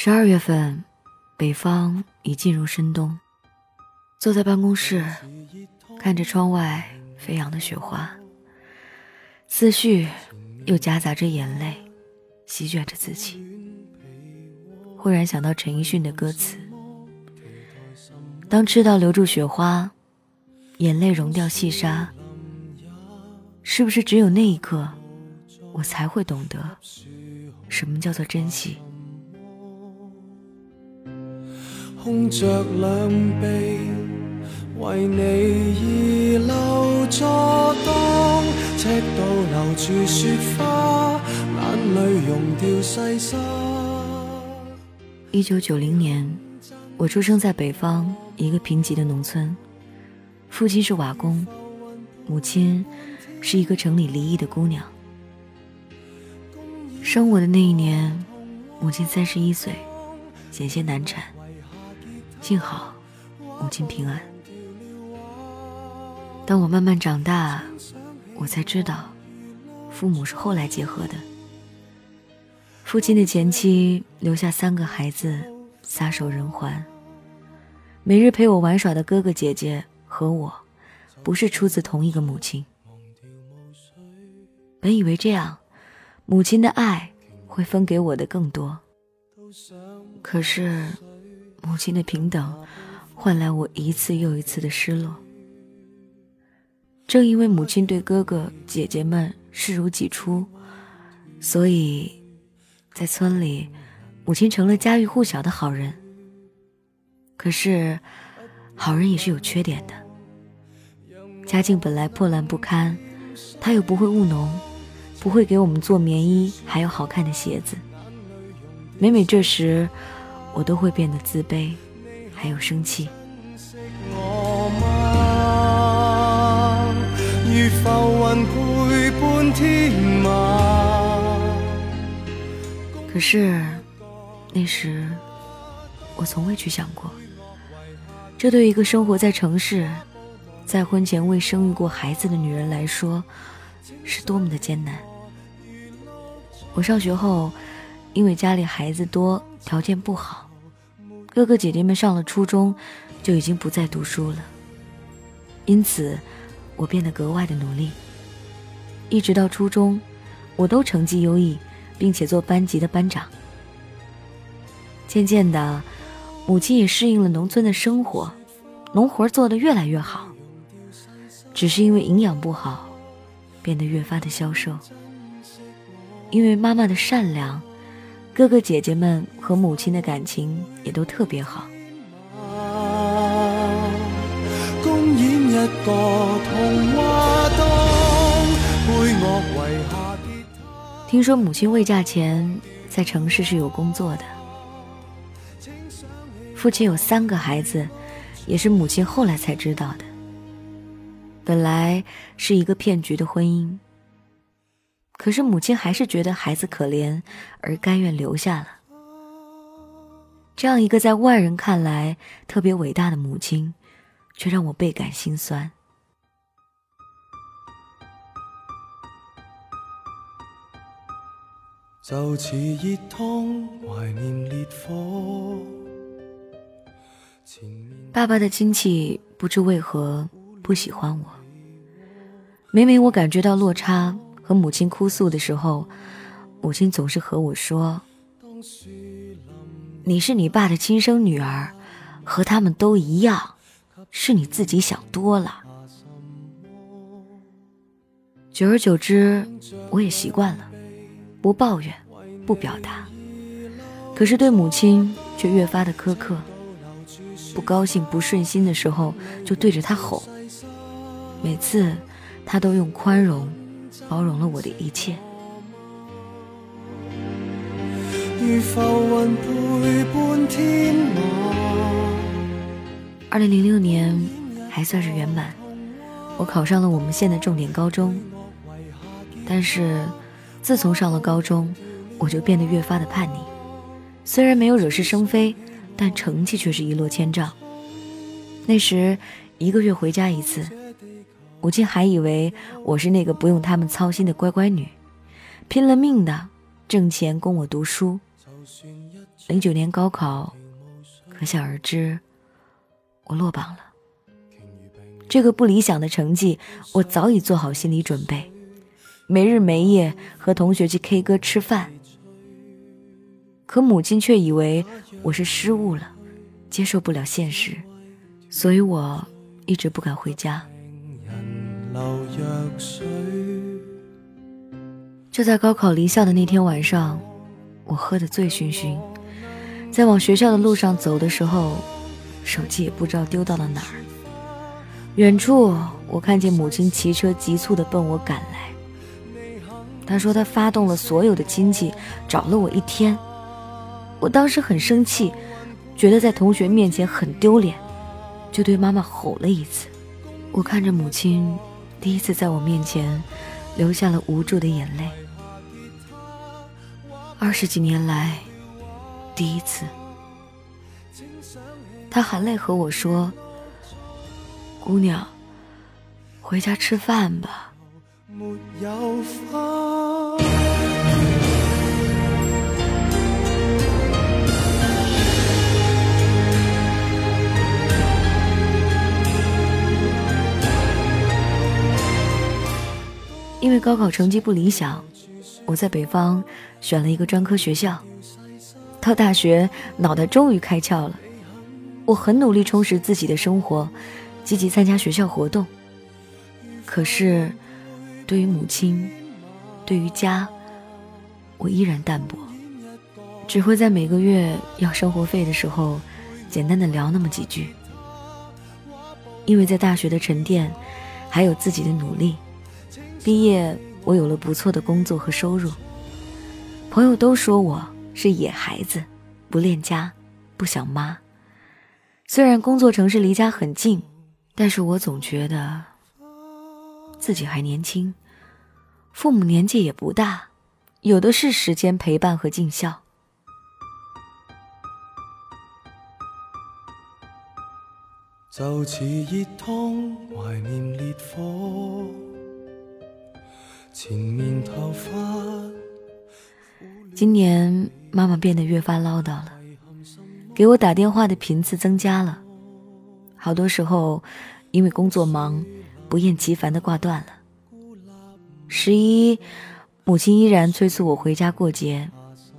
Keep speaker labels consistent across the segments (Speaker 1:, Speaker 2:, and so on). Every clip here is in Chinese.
Speaker 1: 十二月份，北方已进入深冬。坐在办公室，看着窗外飞扬的雪花，思绪又夹杂着眼泪，席卷着自己。忽然想到陈奕迅的歌词：“当赤道留住雪花，眼泪融掉细沙，是不是只有那一刻，我才会懂得什么叫做珍惜？”空着两臂，为你而留坐当，赤道留住雪花，眼泪融掉细沙。一九九零年，我出生在北方一个贫瘠的农村，父亲是瓦工，母亲是一个城里离异的姑娘。生我的那一年，母亲三十一岁，险些难产。幸好，母亲平安。当我慢慢长大，我才知道，父母是后来结合的。父亲的前妻留下三个孩子，撒手人寰。每日陪我玩耍的哥哥姐姐和我，不是出自同一个母亲。本以为这样，母亲的爱会分给我的更多，可是。母亲的平等，换来我一次又一次的失落。正因为母亲对哥哥姐姐们视如己出，所以，在村里，母亲成了家喻户晓的好人。可是，好人也是有缺点的。家境本来破烂不堪，他又不会务农，不会给我们做棉衣，还有好看的鞋子。每每这时，我都会变得自卑，还有生气。可是那时，我从未去想过，这对一个生活在城市、在婚前未生育过孩子的女人来说，是多么的艰难。我上学后，因为家里孩子多，条件不好。哥哥姐姐们上了初中，就已经不再读书了。因此，我变得格外的努力。一直到初中，我都成绩优异，并且做班级的班长。渐渐的，母亲也适应了农村的生活，农活做得越来越好。只是因为营养不好，变得越发的消瘦。因为妈妈的善良。哥哥姐姐们和母亲的感情也都特别好。听说母亲未嫁前在城市是有工作的，父亲有三个孩子，也是母亲后来才知道的。本来是一个骗局的婚姻。可是母亲还是觉得孩子可怜，而甘愿留下了。这样一个在外人看来特别伟大的母亲，却让我倍感心酸。爸爸的亲戚不知为何不喜欢我，每每我感觉到落差。和母亲哭诉的时候，母亲总是和我说：“你是你爸的亲生女儿，和他们都一样，是你自己想多了。”久而久之，我也习惯了，不抱怨，不表达，可是对母亲却越发的苛刻。不高兴、不顺心的时候，就对着她吼。每次，她都用宽容。包容了我的一切。二零零六年还算是圆满，我考上了我们县的重点高中。但是，自从上了高中，我就变得越发的叛逆。虽然没有惹是生非，但成绩却是一落千丈。那时，一个月回家一次。母亲还以为我是那个不用他们操心的乖乖女，拼了命的挣钱供我读书，零九年高考，可想而知，我落榜了。这个不理想的成绩，我早已做好心理准备，没日没夜和同学去 K 歌吃饭。可母亲却以为我是失误了，接受不了现实，所以我一直不敢回家。就在高考离校的那天晚上，我喝得醉醺醺，在往学校的路上走的时候，手机也不知道丢到了哪儿。远处，我看见母亲骑车急促地奔我赶来。她说她发动了所有的亲戚，找了我一天。我当时很生气，觉得在同学面前很丢脸，就对妈妈吼了一次。我看着母亲，第一次在我面前流下了无助的眼泪。二十几年来，第一次，他含泪和我说。姑娘，回家吃饭吧。因为高考成绩不理想，我在北方选了一个专科学校。到大学，脑袋终于开窍了。我很努力充实自己的生活。积极参加学校活动，可是，对于母亲，对于家，我依然淡薄，只会在每个月要生活费的时候，简单的聊那么几句。因为在大学的沉淀，还有自己的努力，毕业我有了不错的工作和收入。朋友都说我是野孩子，不恋家，不想妈。虽然工作城市离家很近。但是我总觉得自己还年轻，父母年纪也不大，有的是时间陪伴和尽孝。就似热汤怀念烈火，今年妈妈变得越发唠叨了，给我打电话的频次增加了。好多时候，因为工作忙，不厌其烦的挂断了。十一，母亲依然催促我回家过节，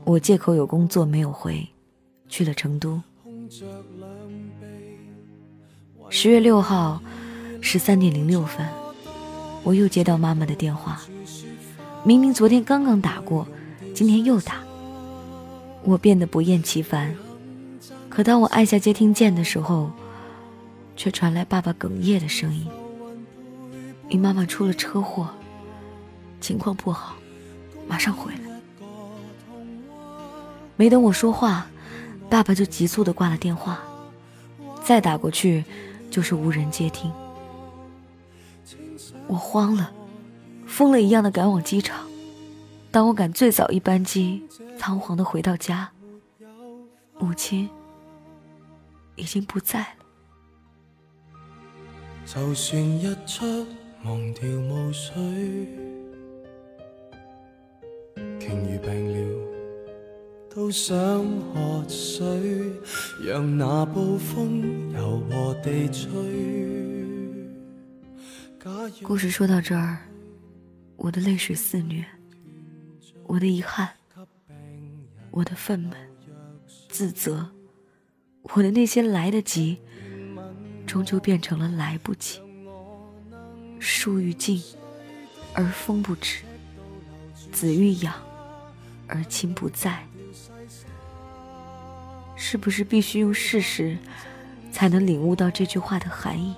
Speaker 1: 我借口有工作没有回，去了成都。十月六号，十三点零六分，我又接到妈妈的电话，明明昨天刚刚打过，今天又打。我变得不厌其烦，可当我按下接听键的时候。却传来爸爸哽咽的声音：“你妈妈出了车祸，情况不好，马上回来。”没等我说话，爸爸就急促的挂了电话。再打过去，就是无人接听。我慌了，疯了一样的赶往机场。当我赶最早一班机，仓皇的回到家，母亲已经不在了。就算日出忘掉雾水，鯨鱼病了都想喝水，让那暴风柔和地吹。故事说到这儿，我的泪水肆虐，我的遗憾，我的愤懑、自责，我的那些来得及。终究变成了来不及。树欲静，而风不止；子欲养，而亲不在。是不是必须用事实，才能领悟到这句话的含义？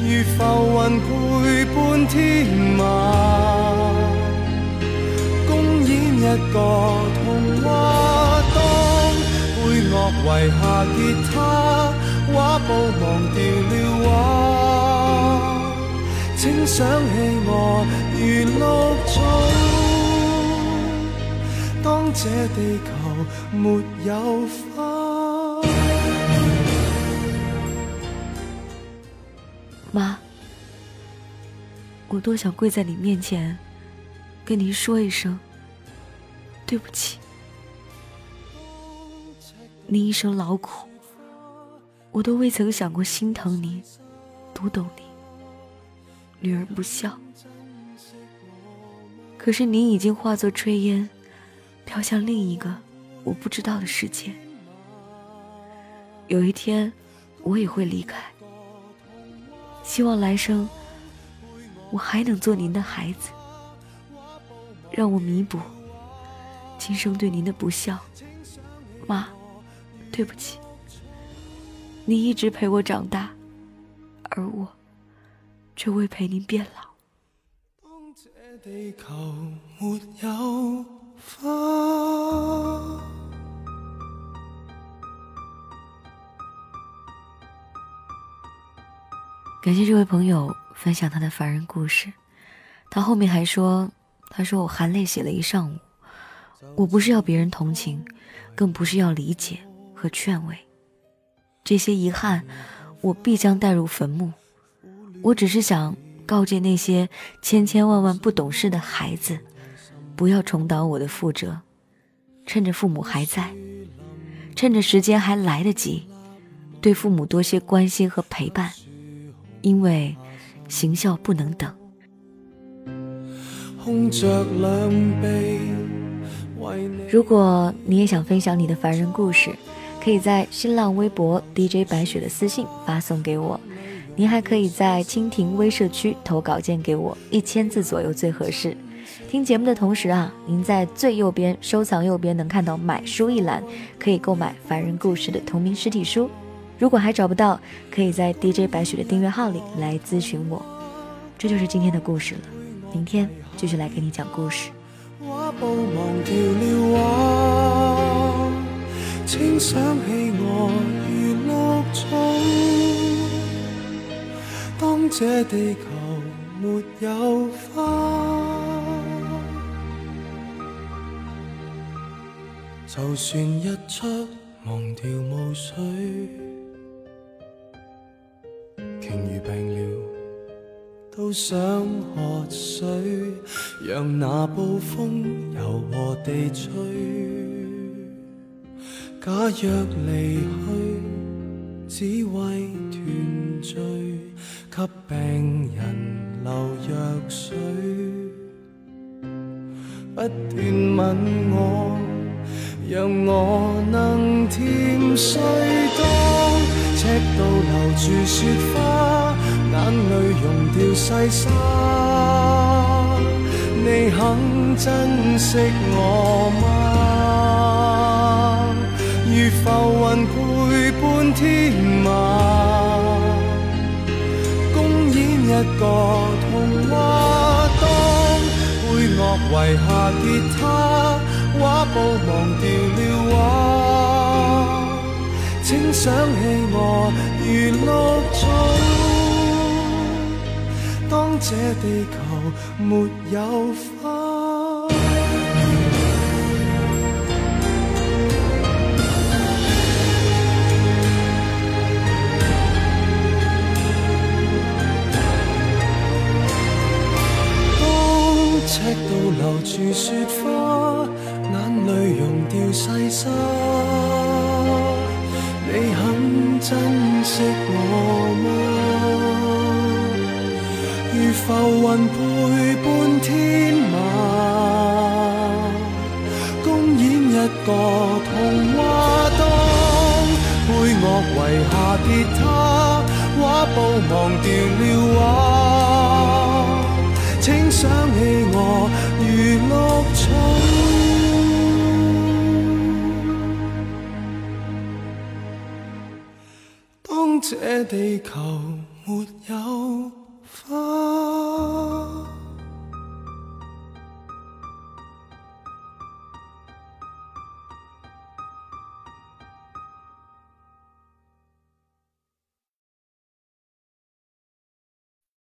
Speaker 1: 如浮云陪伴天马，公演一个童话，当配乐遗下吉他。画布忘掉了画，请想起我如绿草。当这地球没有花，妈，我多想跪在你面前，跟您说一声对不起。
Speaker 2: 您一生劳苦，我都未曾想过心疼您，读懂您。女儿不孝，可是您已经化作炊烟，飘向另一个我不知道的世界。有一天，我也会离开。希望来生，我还能做您的孩子，让我弥补今生对您的不孝。妈，对不起，你一直陪我长大，而我。却未陪您变老。感谢这位朋友分享他的凡人故事。他后面还说：“他说我含泪写了一上午，我不是要别人同情，更不是要理解和劝慰。这些遗憾，我必将带入坟墓。”我只是想告诫那些千千万万不懂事的孩子，不要重蹈我的覆辙。趁着父母还在，趁着时间还来得及，对父母多些关心和陪伴，因为行孝不能等。如果你也想分享你的凡人故事，可以在新浪微博 DJ 白雪的私信发送给我。您还可以在蜻蜓微社区投稿件给我，一千字左右最合适。听节目的同时啊，您在最右边收藏右边能看到买书一栏，可以购买《凡人故事》的同名实体书。如果还找不到，可以在 DJ 白雪的订阅号里来咨询我。这就是今天的故事了，明天继续来给你讲故事。当这地球没有花，就算日出忘掉雾水，鯨鱼病了都想喝水，让那暴风柔和地吹。假若离去，只为团聚。给病人流药水，不断吻我，让我能甜睡。住雪花，眼泪溶掉细沙，你肯珍惜我吗？如浮云陪伴天马。公演一个童话，当配乐遗下吉他，画布忘掉了画，请想起我如绿草。当这地球没有花。赤道留住雪花，眼泪溶掉细沙。你肯珍惜我吗？如浮云陪伴天马，公演一个童话。当配乐遗下吉他，画布忘掉了画。请想起我如绿草，这地球没有花。